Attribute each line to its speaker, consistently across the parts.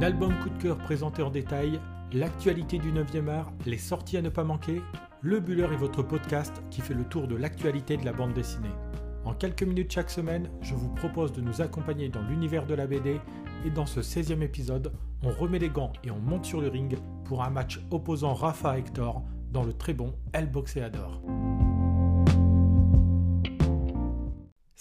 Speaker 1: Un album coup de cœur présenté en détail, l'actualité du 9e art, les sorties à ne pas manquer. Le Buller est votre podcast qui fait le tour de l'actualité de la bande dessinée. En quelques minutes chaque semaine, je vous propose de nous accompagner dans l'univers de la BD et dans ce 16e épisode, on remet les gants et on monte sur le ring pour un match opposant Rafa Hector dans le très bon El Boxeador.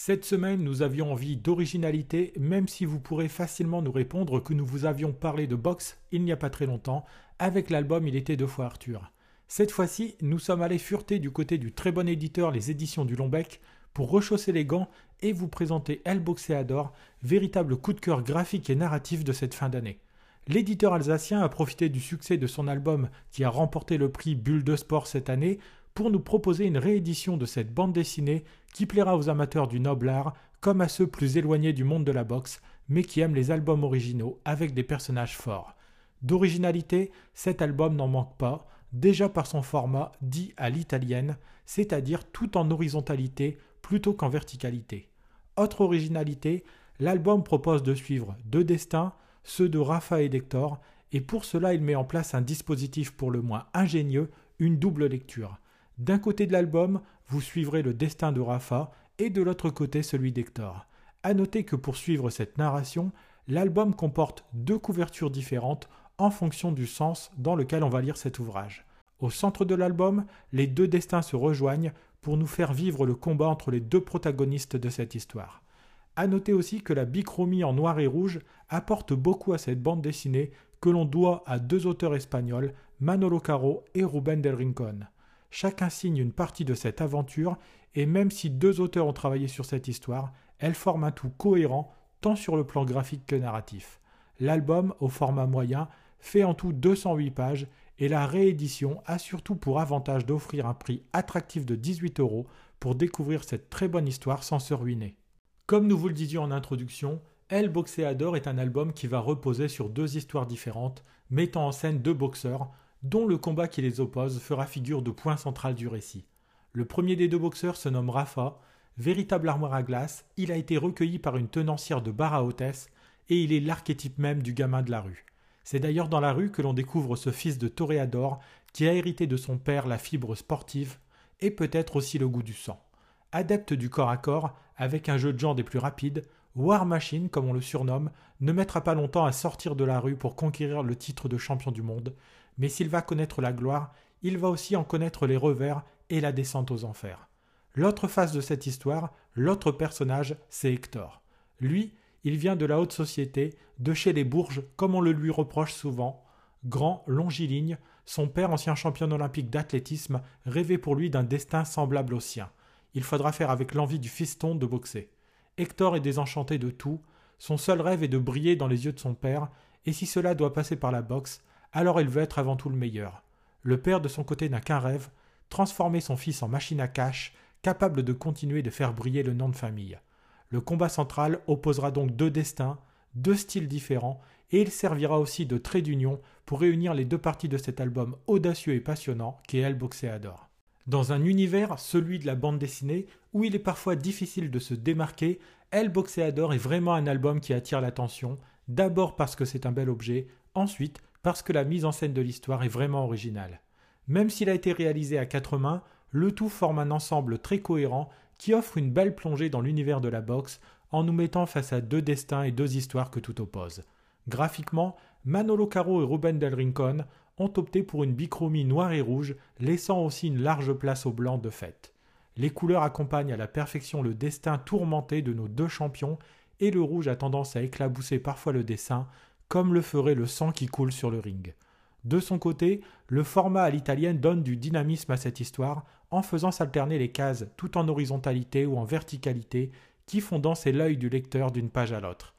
Speaker 1: Cette semaine, nous avions envie d'originalité, même si vous pourrez facilement nous répondre que nous vous avions parlé de boxe il n'y a pas très longtemps, avec l'album Il était deux fois Arthur. Cette fois-ci, nous sommes allés fureter du côté du très bon éditeur Les Éditions du Lombec pour rechausser les gants et vous présenter El Boxeador, véritable coup de cœur graphique et narratif de cette fin d'année. L'éditeur alsacien a profité du succès de son album qui a remporté le prix Bulle de Sport cette année pour nous proposer une réédition de cette bande dessinée qui plaira aux amateurs du noble art comme à ceux plus éloignés du monde de la boxe, mais qui aiment les albums originaux avec des personnages forts. D'originalité, cet album n'en manque pas, déjà par son format dit à l'italienne, c'est-à-dire tout en horizontalité plutôt qu'en verticalité. Autre originalité, l'album propose de suivre deux destins, ceux de Rafa et d'Hector, et pour cela il met en place un dispositif pour le moins ingénieux, une double lecture. D'un côté de l'album, vous suivrez le destin de Rafa et de l'autre côté celui d'Hector. À noter que pour suivre cette narration, l'album comporte deux couvertures différentes en fonction du sens dans lequel on va lire cet ouvrage. Au centre de l'album, les deux destins se rejoignent pour nous faire vivre le combat entre les deux protagonistes de cette histoire. À noter aussi que la bichromie en noir et rouge apporte beaucoup à cette bande dessinée que l'on doit à deux auteurs espagnols, Manolo Caro et Ruben del Rincón. Chacun signe une partie de cette aventure, et même si deux auteurs ont travaillé sur cette histoire, elle forme un tout cohérent tant sur le plan graphique que narratif. L'album, au format moyen, fait en tout 208 pages et la réédition a surtout pour avantage d'offrir un prix attractif de 18 euros pour découvrir cette très bonne histoire sans se ruiner. Comme nous vous le disions en introduction, El Boxeador est un album qui va reposer sur deux histoires différentes, mettant en scène deux boxeurs, dont le combat qui les oppose fera figure de point central du récit. Le premier des deux boxeurs se nomme Rafa, véritable armoire à glace, il a été recueilli par une tenancière de bar à hôtesse, et il est l'archétype même du gamin de la rue. C'est d'ailleurs dans la rue que l'on découvre ce fils de toréador qui a hérité de son père la fibre sportive et peut-être aussi le goût du sang. Adepte du corps à corps, avec un jeu de gens des plus rapides, War Machine, comme on le surnomme, ne mettra pas longtemps à sortir de la rue pour conquérir le titre de champion du monde, mais s'il va connaître la gloire, il va aussi en connaître les revers et la descente aux enfers. L'autre face de cette histoire, l'autre personnage, c'est Hector. Lui, il vient de la haute société, de chez les Bourges, comme on le lui reproche souvent. Grand, longiligne, son père, ancien champion olympique d'athlétisme, rêvait pour lui d'un destin semblable au sien. Il faudra faire avec l'envie du fiston de boxer. Hector est désenchanté de tout, son seul rêve est de briller dans les yeux de son père, et si cela doit passer par la boxe, alors il veut être avant tout le meilleur. Le père de son côté n'a qu'un rêve, transformer son fils en machine à cash, capable de continuer de faire briller le nom de famille. Le combat central opposera donc deux destins, deux styles différents, et il servira aussi de trait d'union pour réunir les deux parties de cet album audacieux et passionnant qu'est El Boxeador. Dans un univers, celui de la bande dessinée, où il est parfois difficile de se démarquer, El Boxeador est vraiment un album qui attire l'attention, d'abord parce que c'est un bel objet, ensuite parce que la mise en scène de l'histoire est vraiment originale. Même s'il a été réalisé à quatre mains, le tout forme un ensemble très cohérent qui offre une belle plongée dans l'univers de la boxe en nous mettant face à deux destins et deux histoires que tout oppose. Graphiquement, Manolo Caro et Ruben Del Rincon ont opté pour une bichromie noire et rouge, laissant aussi une large place au blanc de fait. Les couleurs accompagnent à la perfection le destin tourmenté de nos deux champions, et le rouge a tendance à éclabousser parfois le dessin, comme le ferait le sang qui coule sur le ring. De son côté, le format à l'italienne donne du dynamisme à cette histoire en faisant s'alterner les cases tout en horizontalité ou en verticalité qui font danser l'œil du lecteur d'une page à l'autre.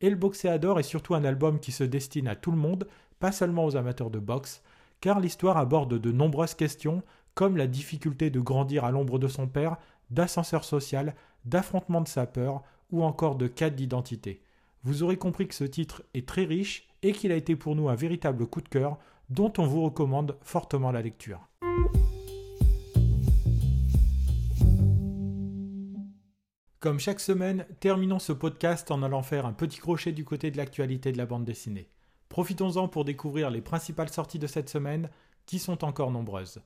Speaker 1: Et le Boxeador est surtout un album qui se destine à tout le monde, pas seulement aux amateurs de boxe, car l'histoire aborde de nombreuses questions comme la difficulté de grandir à l'ombre de son père, d'ascenseur social, d'affrontement de sa peur ou encore de quête d'identité. Vous aurez compris que ce titre est très riche et qu'il a été pour nous un véritable coup de cœur dont on vous recommande fortement la lecture. Comme chaque semaine, terminons ce podcast en allant faire un petit crochet du côté de l'actualité de la bande dessinée. Profitons-en pour découvrir les principales sorties de cette semaine, qui sont encore nombreuses.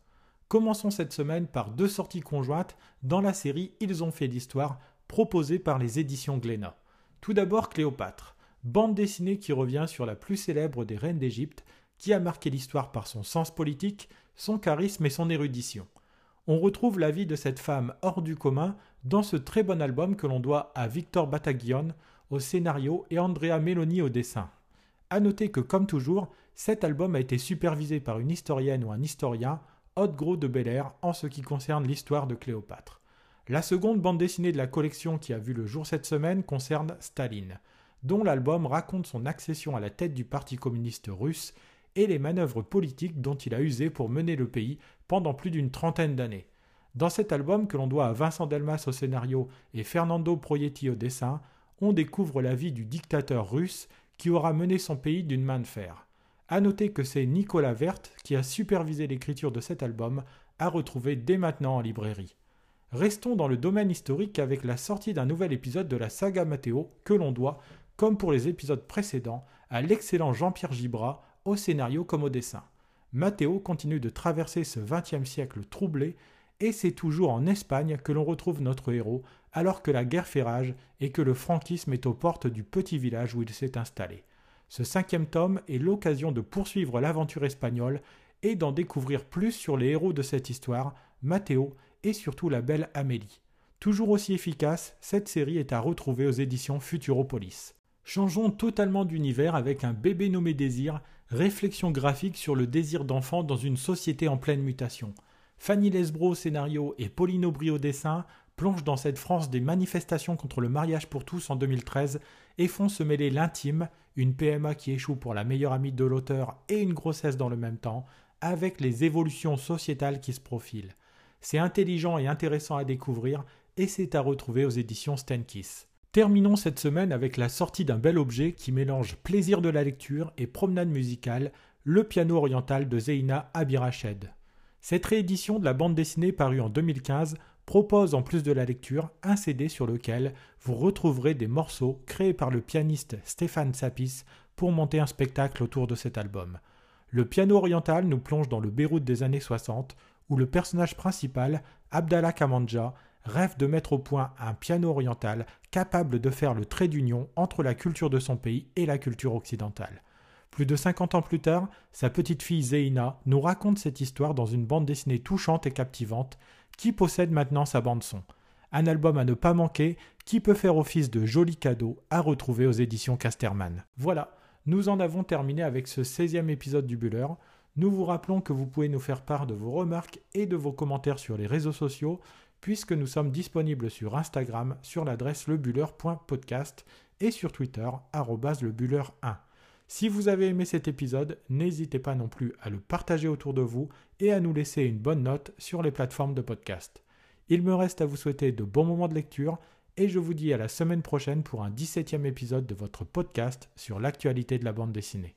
Speaker 1: Commençons cette semaine par deux sorties conjointes dans la série Ils ont fait l'histoire, proposée par les éditions Glénat. Tout d'abord Cléopâtre, bande dessinée qui revient sur la plus célèbre des reines d'Égypte, qui a marqué l'histoire par son sens politique, son charisme et son érudition. On retrouve la vie de cette femme hors du commun dans ce très bon album que l'on doit à Victor Bataguion au scénario et Andrea Meloni au dessin. A noter que, comme toujours, cet album a été supervisé par une historienne ou un historien, Haute Gros de Bel Air, en ce qui concerne l'histoire de Cléopâtre. La seconde bande dessinée de la collection qui a vu le jour cette semaine concerne Staline, dont l'album raconte son accession à la tête du Parti communiste russe et les manœuvres politiques dont il a usé pour mener le pays pendant plus d'une trentaine d'années. Dans cet album que l'on doit à Vincent Delmas au scénario et Fernando Proietti au dessin, on découvre la vie du dictateur russe qui aura mené son pays d'une main de fer. A noter que c'est Nicolas Vert qui a supervisé l'écriture de cet album, à retrouver dès maintenant en librairie. Restons dans le domaine historique avec la sortie d'un nouvel épisode de la saga Matteo que l'on doit, comme pour les épisodes précédents, à l'excellent Jean-Pierre Gibras au scénario comme au dessin. Matteo continue de traverser ce XXe siècle troublé et c'est toujours en Espagne que l'on retrouve notre héros alors que la guerre fait rage et que le franquisme est aux portes du petit village où il s'est installé. Ce cinquième tome est l'occasion de poursuivre l'aventure espagnole et d'en découvrir plus sur les héros de cette histoire, Matteo et surtout la belle Amélie. Toujours aussi efficace, cette série est à retrouver aux éditions Futuropolis. Changeons totalement d'univers avec un bébé nommé Désir, réflexion graphique sur le désir d'enfant dans une société en pleine mutation. Fanny Lesbro au scénario et Pauline Aubry au dessin plongent dans cette France des manifestations contre le mariage pour tous en 2013 et font se mêler l'intime, une PMA qui échoue pour la meilleure amie de l'auteur et une grossesse dans le même temps, avec les évolutions sociétales qui se profilent. C'est intelligent et intéressant à découvrir et c'est à retrouver aux éditions Stenkiss. Terminons cette semaine avec la sortie d'un bel objet qui mélange plaisir de la lecture et promenade musicale, le piano oriental de Zeina Abirached. Cette réédition de la bande dessinée parue en 2015 propose en plus de la lecture un CD sur lequel vous retrouverez des morceaux créés par le pianiste Stéphane Sapis pour monter un spectacle autour de cet album. Le piano oriental nous plonge dans le Beyrouth des années 60 où le personnage principal, Abdallah Kamanja, rêve de mettre au point un piano oriental capable de faire le trait d'union entre la culture de son pays et la culture occidentale. Plus de 50 ans plus tard, sa petite fille Zeina nous raconte cette histoire dans une bande dessinée touchante et captivante qui possède maintenant sa bande-son. Un album à ne pas manquer qui peut faire office de joli cadeau à retrouver aux éditions Casterman. Voilà, nous en avons terminé avec ce 16e épisode du Buller. Nous vous rappelons que vous pouvez nous faire part de vos remarques et de vos commentaires sur les réseaux sociaux, puisque nous sommes disponibles sur Instagram sur l'adresse lebuller.podcast et sur Twitter lebuller1. Si vous avez aimé cet épisode, n'hésitez pas non plus à le partager autour de vous et à nous laisser une bonne note sur les plateformes de podcast. Il me reste à vous souhaiter de bons moments de lecture et je vous dis à la semaine prochaine pour un 17e épisode de votre podcast sur l'actualité de la bande dessinée.